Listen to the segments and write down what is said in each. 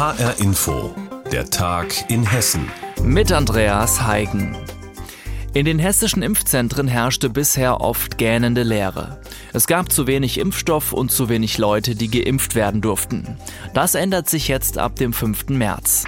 HR Info, der Tag in Hessen. Mit Andreas Heigen. In den hessischen Impfzentren herrschte bisher oft gähnende Leere. Es gab zu wenig Impfstoff und zu wenig Leute, die geimpft werden durften. Das ändert sich jetzt ab dem 5. März.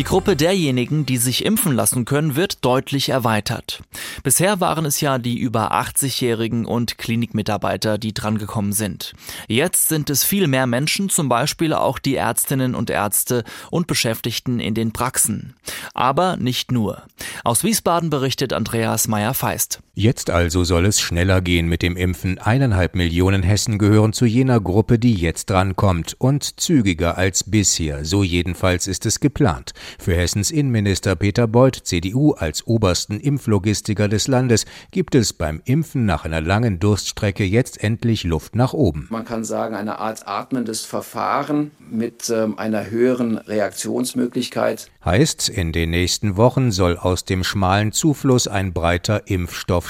Die Gruppe derjenigen, die sich impfen lassen können, wird deutlich erweitert. Bisher waren es ja die über 80-Jährigen und Klinikmitarbeiter, die drangekommen sind. Jetzt sind es viel mehr Menschen, zum Beispiel auch die Ärztinnen und Ärzte und Beschäftigten in den Praxen. Aber nicht nur. Aus Wiesbaden berichtet Andreas Meyer-Feist. Jetzt also soll es schneller gehen mit dem Impfen. Eineinhalb Millionen Hessen gehören zu jener Gruppe, die jetzt drankommt. Und zügiger als bisher. So jedenfalls ist es geplant. Für Hessens Innenminister Peter Beuth, CDU, als obersten Impflogistiker des Landes, gibt es beim Impfen nach einer langen Durststrecke jetzt endlich Luft nach oben. Man kann sagen, eine Art atmendes Verfahren mit ähm, einer höheren Reaktionsmöglichkeit. Heißt, in den nächsten Wochen soll aus dem schmalen Zufluss ein breiter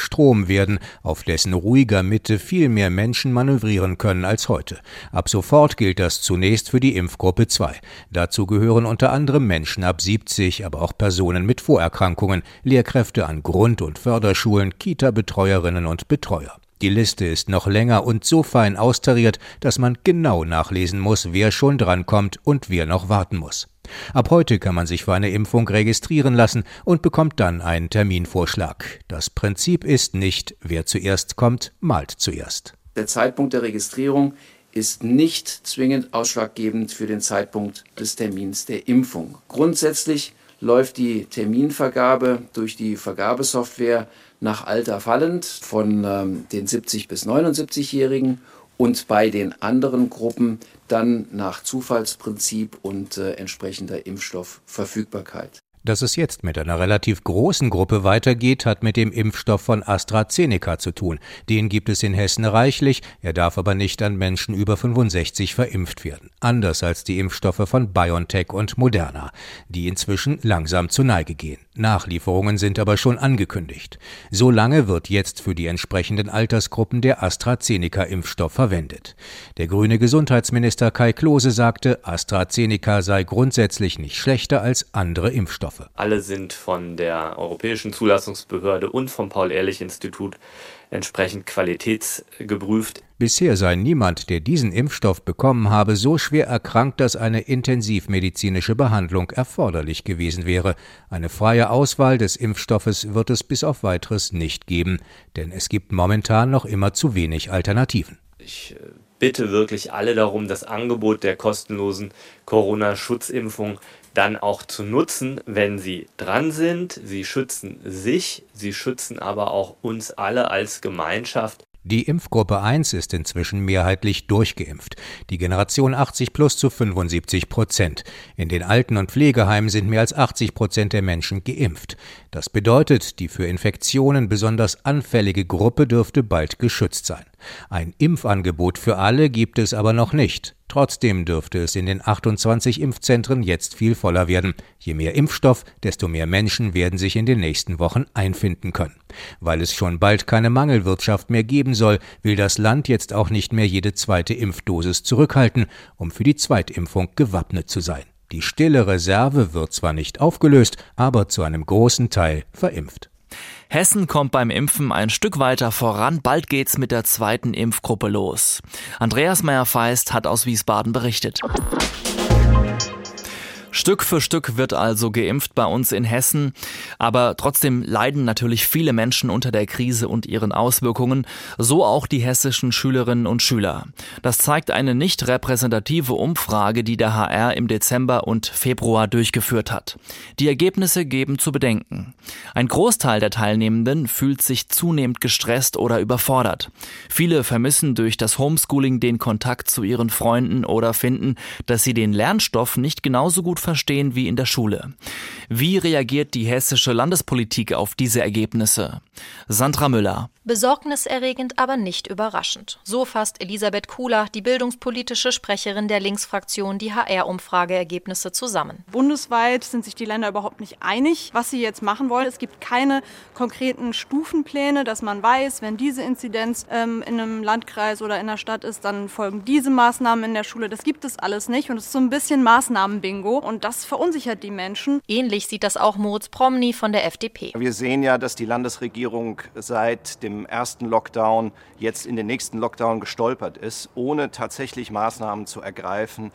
Impfstoffstrom werden, auf dessen ruhiger Mitte viel mehr Menschen manövrieren können als heute. Ab sofort gilt das zunächst für die Impfgruppe 2. Dazu gehören unter anderem Menschen ab 70, aber auch Personen mit Vorerkrankungen, Lehrkräfte an Grund- und Förderschulen, Kita-Betreuerinnen und Betreuer. Die Liste ist noch länger und so fein austariert, dass man genau nachlesen muss, wer schon drankommt und wer noch warten muss. Ab heute kann man sich für eine Impfung registrieren lassen und bekommt dann einen Terminvorschlag. Das Prinzip ist nicht, wer zuerst kommt, malt zuerst. Der Zeitpunkt der Registrierung ist nicht zwingend ausschlaggebend für den Zeitpunkt des Termins der Impfung. Grundsätzlich läuft die Terminvergabe durch die Vergabesoftware nach Alter fallend von ähm, den 70 bis 79-Jährigen und bei den anderen Gruppen dann nach Zufallsprinzip und äh, entsprechender Impfstoffverfügbarkeit. Dass es jetzt mit einer relativ großen Gruppe weitergeht, hat mit dem Impfstoff von AstraZeneca zu tun. Den gibt es in Hessen reichlich, er darf aber nicht an Menschen über 65 verimpft werden. Anders als die Impfstoffe von BioNTech und Moderna, die inzwischen langsam zur Neige gehen. Nachlieferungen sind aber schon angekündigt. So lange wird jetzt für die entsprechenden Altersgruppen der AstraZeneca-Impfstoff verwendet. Der grüne Gesundheitsminister Kai Klose sagte, AstraZeneca sei grundsätzlich nicht schlechter als andere Impfstoffe. Impfstoffe. Alle sind von der Europäischen Zulassungsbehörde und vom Paul-Ehrlich-Institut entsprechend qualitätsgeprüft. Bisher sei niemand, der diesen Impfstoff bekommen habe, so schwer erkrankt, dass eine intensivmedizinische Behandlung erforderlich gewesen wäre. Eine freie Auswahl des Impfstoffes wird es bis auf weiteres nicht geben, denn es gibt momentan noch immer zu wenig Alternativen. Ich äh, bitte wirklich alle darum, das Angebot der kostenlosen Corona-Schutzimpfung dann auch zu nutzen, wenn sie dran sind. Sie schützen sich, sie schützen aber auch uns alle als Gemeinschaft. Die Impfgruppe 1 ist inzwischen mehrheitlich durchgeimpft, die Generation 80 plus zu 75 Prozent. In den Alten- und Pflegeheimen sind mehr als 80 Prozent der Menschen geimpft. Das bedeutet, die für Infektionen besonders anfällige Gruppe dürfte bald geschützt sein. Ein Impfangebot für alle gibt es aber noch nicht. Trotzdem dürfte es in den 28 Impfzentren jetzt viel voller werden. Je mehr Impfstoff, desto mehr Menschen werden sich in den nächsten Wochen einfinden können. Weil es schon bald keine Mangelwirtschaft mehr geben soll, will das Land jetzt auch nicht mehr jede zweite Impfdosis zurückhalten, um für die Zweitimpfung gewappnet zu sein. Die stille Reserve wird zwar nicht aufgelöst, aber zu einem großen Teil verimpft. Hessen kommt beim Impfen ein Stück weiter voran. Bald geht's mit der zweiten Impfgruppe los. Andreas Meyer-Feist hat aus Wiesbaden berichtet. Stück für Stück wird also geimpft bei uns in Hessen, aber trotzdem leiden natürlich viele Menschen unter der Krise und ihren Auswirkungen, so auch die hessischen Schülerinnen und Schüler. Das zeigt eine nicht repräsentative Umfrage, die der HR im Dezember und Februar durchgeführt hat. Die Ergebnisse geben zu bedenken. Ein Großteil der Teilnehmenden fühlt sich zunehmend gestresst oder überfordert. Viele vermissen durch das Homeschooling den Kontakt zu ihren Freunden oder finden, dass sie den Lernstoff nicht genauso gut verstehen wie in der Schule. Wie reagiert die hessische Landespolitik auf diese Ergebnisse? Sandra Müller. Besorgniserregend, aber nicht überraschend. So fasst Elisabeth Kuhler, die bildungspolitische Sprecherin der Linksfraktion, die HR-Umfrageergebnisse zusammen. Bundesweit sind sich die Länder überhaupt nicht einig, was sie jetzt machen wollen. Es gibt keine konkreten Stufenpläne, dass man weiß, wenn diese Inzidenz ähm, in einem Landkreis oder in einer Stadt ist, dann folgen diese Maßnahmen in der Schule. Das gibt es alles nicht und es ist so ein bisschen Maßnahmenbingo und das verunsichert die Menschen. Ähnlich sieht das auch Moritz Promny von der FDP. Wir sehen ja, dass die Landesregierung seit dem ersten Lockdown jetzt in den nächsten Lockdown gestolpert ist, ohne tatsächlich Maßnahmen zu ergreifen,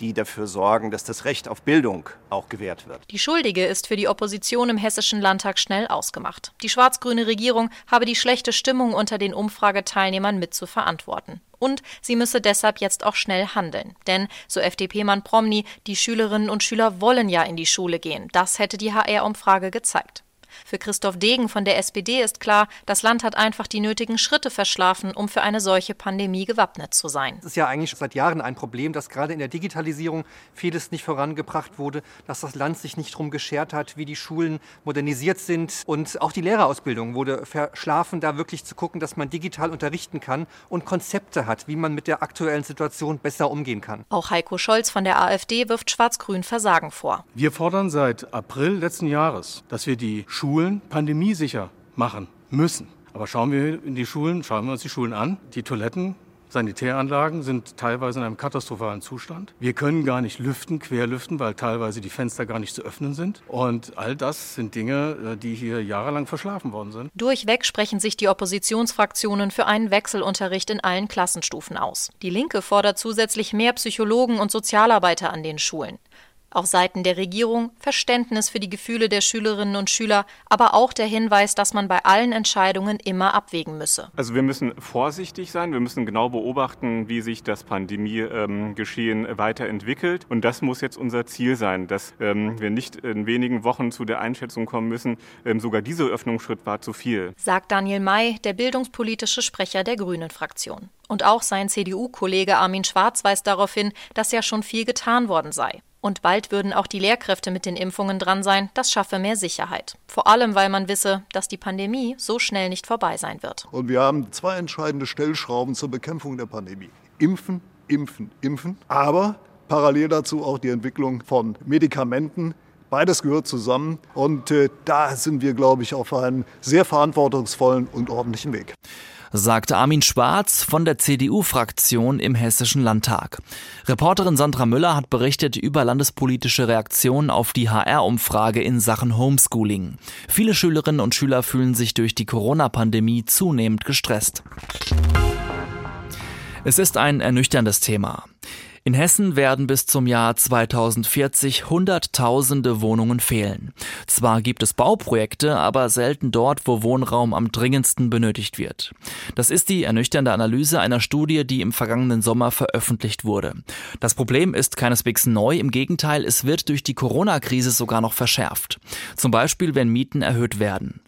die dafür sorgen, dass das Recht auf Bildung auch gewährt wird. Die Schuldige ist für die Opposition im Hessischen Landtag schnell ausgemacht. Die schwarz-grüne Regierung habe die schlechte Stimmung unter den Umfrageteilnehmern mit zu verantworten. Und sie müsse deshalb jetzt auch schnell handeln. Denn, so FDP-Mann Promny, die Schülerinnen und Schüler wollen ja in die Schule gehen. Das hätte die HR-Umfrage gezeigt. Für Christoph Degen von der SPD ist klar, das Land hat einfach die nötigen Schritte verschlafen, um für eine solche Pandemie gewappnet zu sein. Es ist ja eigentlich seit Jahren ein Problem, dass gerade in der Digitalisierung vieles nicht vorangebracht wurde, dass das Land sich nicht darum geschert hat, wie die Schulen modernisiert sind und auch die Lehrerausbildung wurde verschlafen, da wirklich zu gucken, dass man digital unterrichten kann und Konzepte hat, wie man mit der aktuellen Situation besser umgehen kann. Auch Heiko Scholz von der AfD wirft Schwarz-Grün Versagen vor. Wir fordern seit April letzten Jahres, dass wir die Schulen pandemiesicher machen müssen. Aber schauen wir in die Schulen, schauen wir uns die Schulen an. Die Toiletten, Sanitäranlagen sind teilweise in einem katastrophalen Zustand. Wir können gar nicht lüften, querlüften, weil teilweise die Fenster gar nicht zu öffnen sind. Und all das sind Dinge, äh, die hier jahrelang verschlafen worden sind. Durchweg sprechen sich die Oppositionsfraktionen für einen Wechselunterricht in allen Klassenstufen aus. Die Linke fordert zusätzlich mehr Psychologen und Sozialarbeiter an den Schulen. Auf Seiten der Regierung Verständnis für die Gefühle der Schülerinnen und Schüler, aber auch der Hinweis, dass man bei allen Entscheidungen immer abwägen müsse. Also wir müssen vorsichtig sein, wir müssen genau beobachten, wie sich das Pandemiegeschehen ähm, weiterentwickelt. Und das muss jetzt unser Ziel sein, dass ähm, wir nicht in wenigen Wochen zu der Einschätzung kommen müssen, ähm, sogar dieser Öffnungsschritt war zu viel. Sagt Daniel May, der bildungspolitische Sprecher der Grünen-Fraktion. Und auch sein CDU-Kollege Armin Schwarz weist darauf hin, dass ja schon viel getan worden sei. Und bald würden auch die Lehrkräfte mit den Impfungen dran sein. Das schaffe mehr Sicherheit. Vor allem, weil man wisse, dass die Pandemie so schnell nicht vorbei sein wird. Und wir haben zwei entscheidende Stellschrauben zur Bekämpfung der Pandemie. Impfen, impfen, impfen. Aber parallel dazu auch die Entwicklung von Medikamenten. Beides gehört zusammen und äh, da sind wir, glaube ich, auf einem sehr verantwortungsvollen und ordentlichen Weg sagte Armin Schwarz von der CDU-Fraktion im Hessischen Landtag. Reporterin Sandra Müller hat berichtet über landespolitische Reaktionen auf die HR-Umfrage in Sachen Homeschooling. Viele Schülerinnen und Schüler fühlen sich durch die Corona-Pandemie zunehmend gestresst. Es ist ein ernüchterndes Thema. In Hessen werden bis zum Jahr 2040 Hunderttausende Wohnungen fehlen. Zwar gibt es Bauprojekte, aber selten dort, wo Wohnraum am dringendsten benötigt wird. Das ist die ernüchternde Analyse einer Studie, die im vergangenen Sommer veröffentlicht wurde. Das Problem ist keineswegs neu, im Gegenteil, es wird durch die Corona-Krise sogar noch verschärft. Zum Beispiel, wenn Mieten erhöht werden.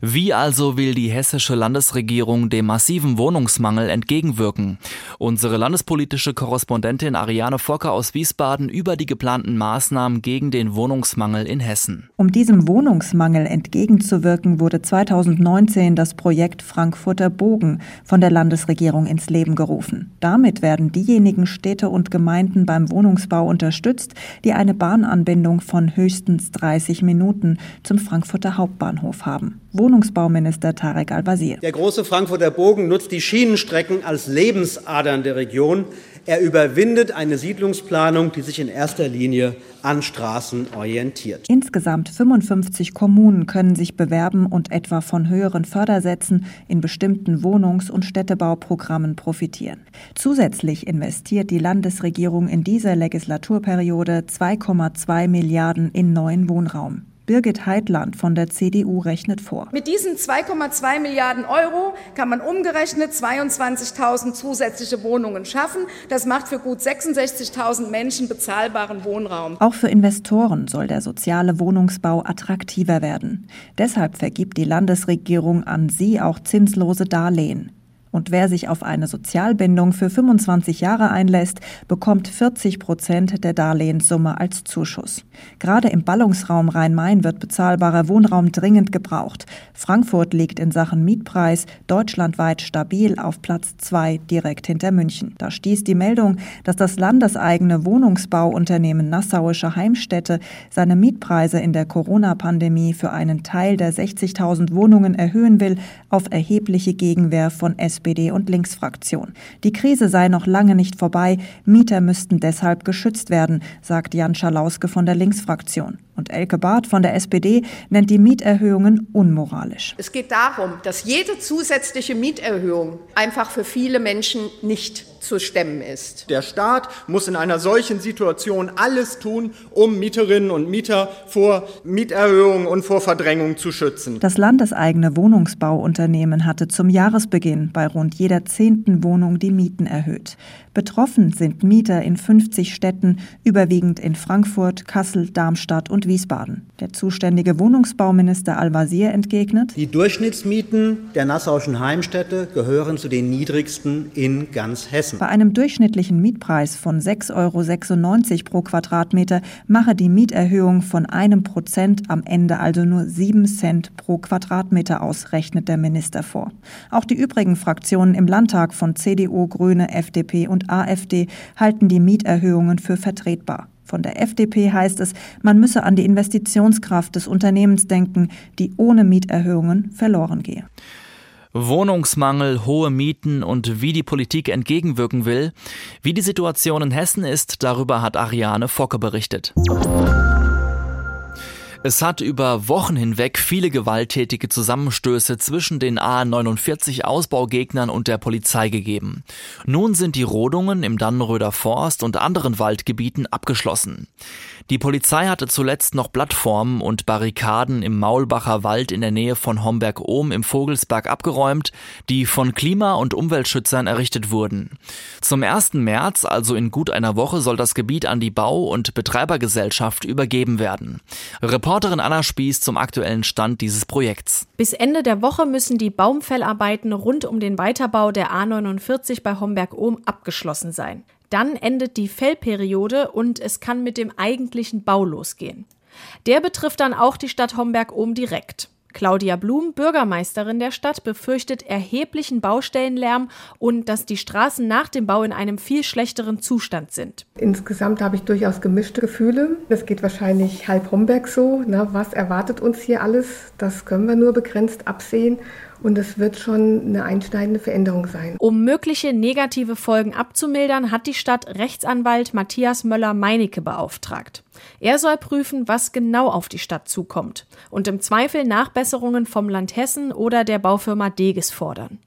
Wie also will die hessische Landesregierung dem massiven Wohnungsmangel entgegenwirken? Unsere landespolitische Korrespondentin Ariane Focker aus Wiesbaden über die geplanten Maßnahmen gegen den Wohnungsmangel in Hessen. Um diesem Wohnungsmangel entgegenzuwirken, wurde 2019 das Projekt Frankfurter Bogen von der Landesregierung ins Leben gerufen. Damit werden diejenigen Städte und Gemeinden beim Wohnungsbau unterstützt, die eine Bahnanbindung von höchstens 30 Minuten zum Frankfurter Hauptbahnhof haben. Wohnungsbauminister Tarek Al-Wazir. Der große Frankfurter Bogen nutzt die Schienenstrecken als Lebensadern der Region. Er überwindet eine Siedlungsplanung, die sich in erster Linie an Straßen orientiert. Insgesamt 55 Kommunen können sich bewerben und etwa von höheren Fördersätzen in bestimmten Wohnungs- und Städtebauprogrammen profitieren. Zusätzlich investiert die Landesregierung in dieser Legislaturperiode 2,2 Milliarden in neuen Wohnraum. Birgit Heitland von der CDU rechnet vor. Mit diesen 2,2 Milliarden Euro kann man umgerechnet 22.000 zusätzliche Wohnungen schaffen. Das macht für gut 66.000 Menschen bezahlbaren Wohnraum. Auch für Investoren soll der soziale Wohnungsbau attraktiver werden. Deshalb vergibt die Landesregierung an sie auch zinslose Darlehen. Und wer sich auf eine Sozialbindung für 25 Jahre einlässt, bekommt 40 Prozent der Darlehenssumme als Zuschuss. Gerade im Ballungsraum Rhein-Main wird bezahlbarer Wohnraum dringend gebraucht. Frankfurt liegt in Sachen Mietpreis deutschlandweit stabil auf Platz zwei direkt hinter München. Da stieß die Meldung, dass das landeseigene Wohnungsbauunternehmen Nassauische Heimstätte seine Mietpreise in der Corona-Pandemie für einen Teil der 60.000 Wohnungen erhöhen will, auf erhebliche Gegenwehr von SPD und Linksfraktion. Die Krise sei noch lange nicht vorbei, Mieter müssten deshalb geschützt werden, sagt Jan Schalauske von der Linksfraktion. Und Elke Barth von der SPD nennt die Mieterhöhungen unmoralisch. Es geht darum, dass jede zusätzliche Mieterhöhung einfach für viele Menschen nicht zu stemmen ist. Der Staat muss in einer solchen Situation alles tun, um Mieterinnen und Mieter vor Mieterhöhungen und vor Verdrängung zu schützen. Das landeseigene Wohnungsbauunternehmen hatte zum Jahresbeginn bei rund jeder zehnten Wohnung die Mieten erhöht. Betroffen sind Mieter in 50 Städten, überwiegend in Frankfurt, Kassel, Darmstadt und Wiesbaden. Der zuständige Wohnungsbauminister Al-Wazir entgegnet, Die Durchschnittsmieten der nassauischen Heimstätte gehören zu den niedrigsten in ganz Hessen. Bei einem durchschnittlichen Mietpreis von 6,96 Euro pro Quadratmeter mache die Mieterhöhung von einem Prozent am Ende also nur 7 Cent pro Quadratmeter aus, rechnet der Minister vor. Auch die übrigen Fraktionen im Landtag von CDU, Grüne, FDP und AfD halten die Mieterhöhungen für vertretbar. Von der FDP heißt es, man müsse an die Investitionskraft des Unternehmens denken, die ohne Mieterhöhungen verloren gehe. Wohnungsmangel, hohe Mieten und wie die Politik entgegenwirken will. Wie die Situation in Hessen ist, darüber hat Ariane Focke berichtet. Es hat über Wochen hinweg viele gewalttätige Zusammenstöße zwischen den A49 Ausbaugegnern und der Polizei gegeben. Nun sind die Rodungen im Dannenröder Forst und anderen Waldgebieten abgeschlossen. Die Polizei hatte zuletzt noch Plattformen und Barrikaden im Maulbacher Wald in der Nähe von Homberg-Ohm im Vogelsberg abgeräumt, die von Klima- und Umweltschützern errichtet wurden. Zum 1. März, also in gut einer Woche, soll das Gebiet an die Bau- und Betreibergesellschaft übergeben werden. Reporterin Anna Spieß zum aktuellen Stand dieses Projekts. Bis Ende der Woche müssen die Baumfellarbeiten rund um den Weiterbau der A49 bei Homberg-Ohm abgeschlossen sein. Dann endet die Fellperiode und es kann mit dem eigentlichen Bau losgehen. Der betrifft dann auch die Stadt Homberg-Ohm direkt. Claudia Blum, Bürgermeisterin der Stadt, befürchtet erheblichen Baustellenlärm und dass die Straßen nach dem Bau in einem viel schlechteren Zustand sind. Insgesamt habe ich durchaus gemischte Gefühle. Das geht wahrscheinlich halb Homberg so. Na, was erwartet uns hier alles? Das können wir nur begrenzt absehen. Und es wird schon eine einschneidende Veränderung sein. Um mögliche negative Folgen abzumildern, hat die Stadt Rechtsanwalt Matthias Möller-Meinecke beauftragt. Er soll prüfen, was genau auf die Stadt zukommt und im Zweifel Nachbesserungen vom Land Hessen oder der Baufirma Deges fordern.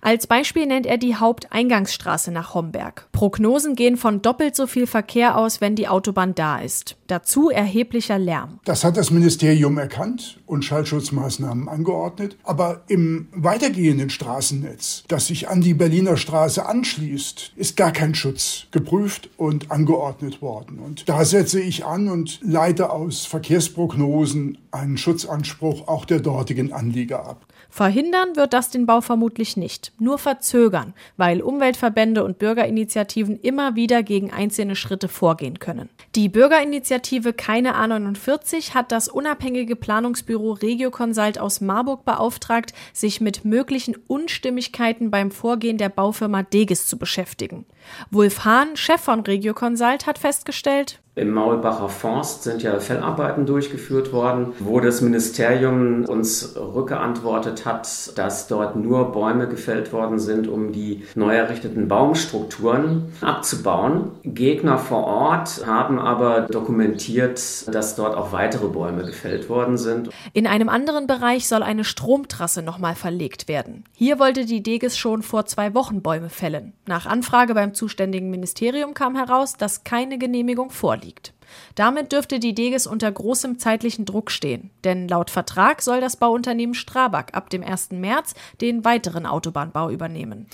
Als Beispiel nennt er die Haupteingangsstraße nach Homberg. Prognosen gehen von doppelt so viel Verkehr aus, wenn die Autobahn da ist. Dazu erheblicher Lärm. Das hat das Ministerium erkannt und Schallschutzmaßnahmen angeordnet. Aber im weitergehenden Straßennetz, das sich an die Berliner Straße anschließt, ist gar kein Schutz geprüft und angeordnet worden. Und da setze ich an und leite aus Verkehrsprognosen einen Schutzanspruch auch der dortigen Anlieger ab. Verhindern wird das den Bau vermutlich nicht, nur verzögern, weil Umweltverbände und Bürgerinitiativen immer wieder gegen einzelne Schritte vorgehen können. Die Bürgerinitiative Keine A49 hat das unabhängige Planungsbüro Regioconsult aus Marburg beauftragt, sich mit möglichen Unstimmigkeiten beim Vorgehen der Baufirma Deges zu beschäftigen. Wolf Hahn, Chef von Regioconsult, hat festgestellt, im Maulbacher Forst sind ja Fellarbeiten durchgeführt worden, wo das Ministerium uns rückgeantwortet hat, dass dort nur Bäume gefällt worden sind, um die neu errichteten Baumstrukturen abzubauen. Gegner vor Ort haben aber dokumentiert, dass dort auch weitere Bäume gefällt worden sind. In einem anderen Bereich soll eine Stromtrasse nochmal verlegt werden. Hier wollte die Deges schon vor zwei Wochen Bäume fällen. Nach Anfrage beim zuständigen Ministerium kam heraus, dass keine Genehmigung vorliegt liegt. Damit dürfte die Deges unter großem zeitlichen Druck stehen, denn laut Vertrag soll das Bauunternehmen Strabag ab dem 1. März den weiteren Autobahnbau übernehmen.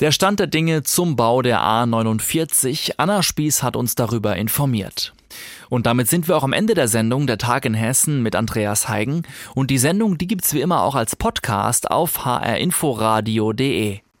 Der Stand der Dinge zum Bau der A49. Anna Spieß hat uns darüber informiert. Und damit sind wir auch am Ende der Sendung Der Tag in Hessen mit Andreas Heigen. Und die Sendung, die gibt's wie immer auch als Podcast auf hrinforadio.de.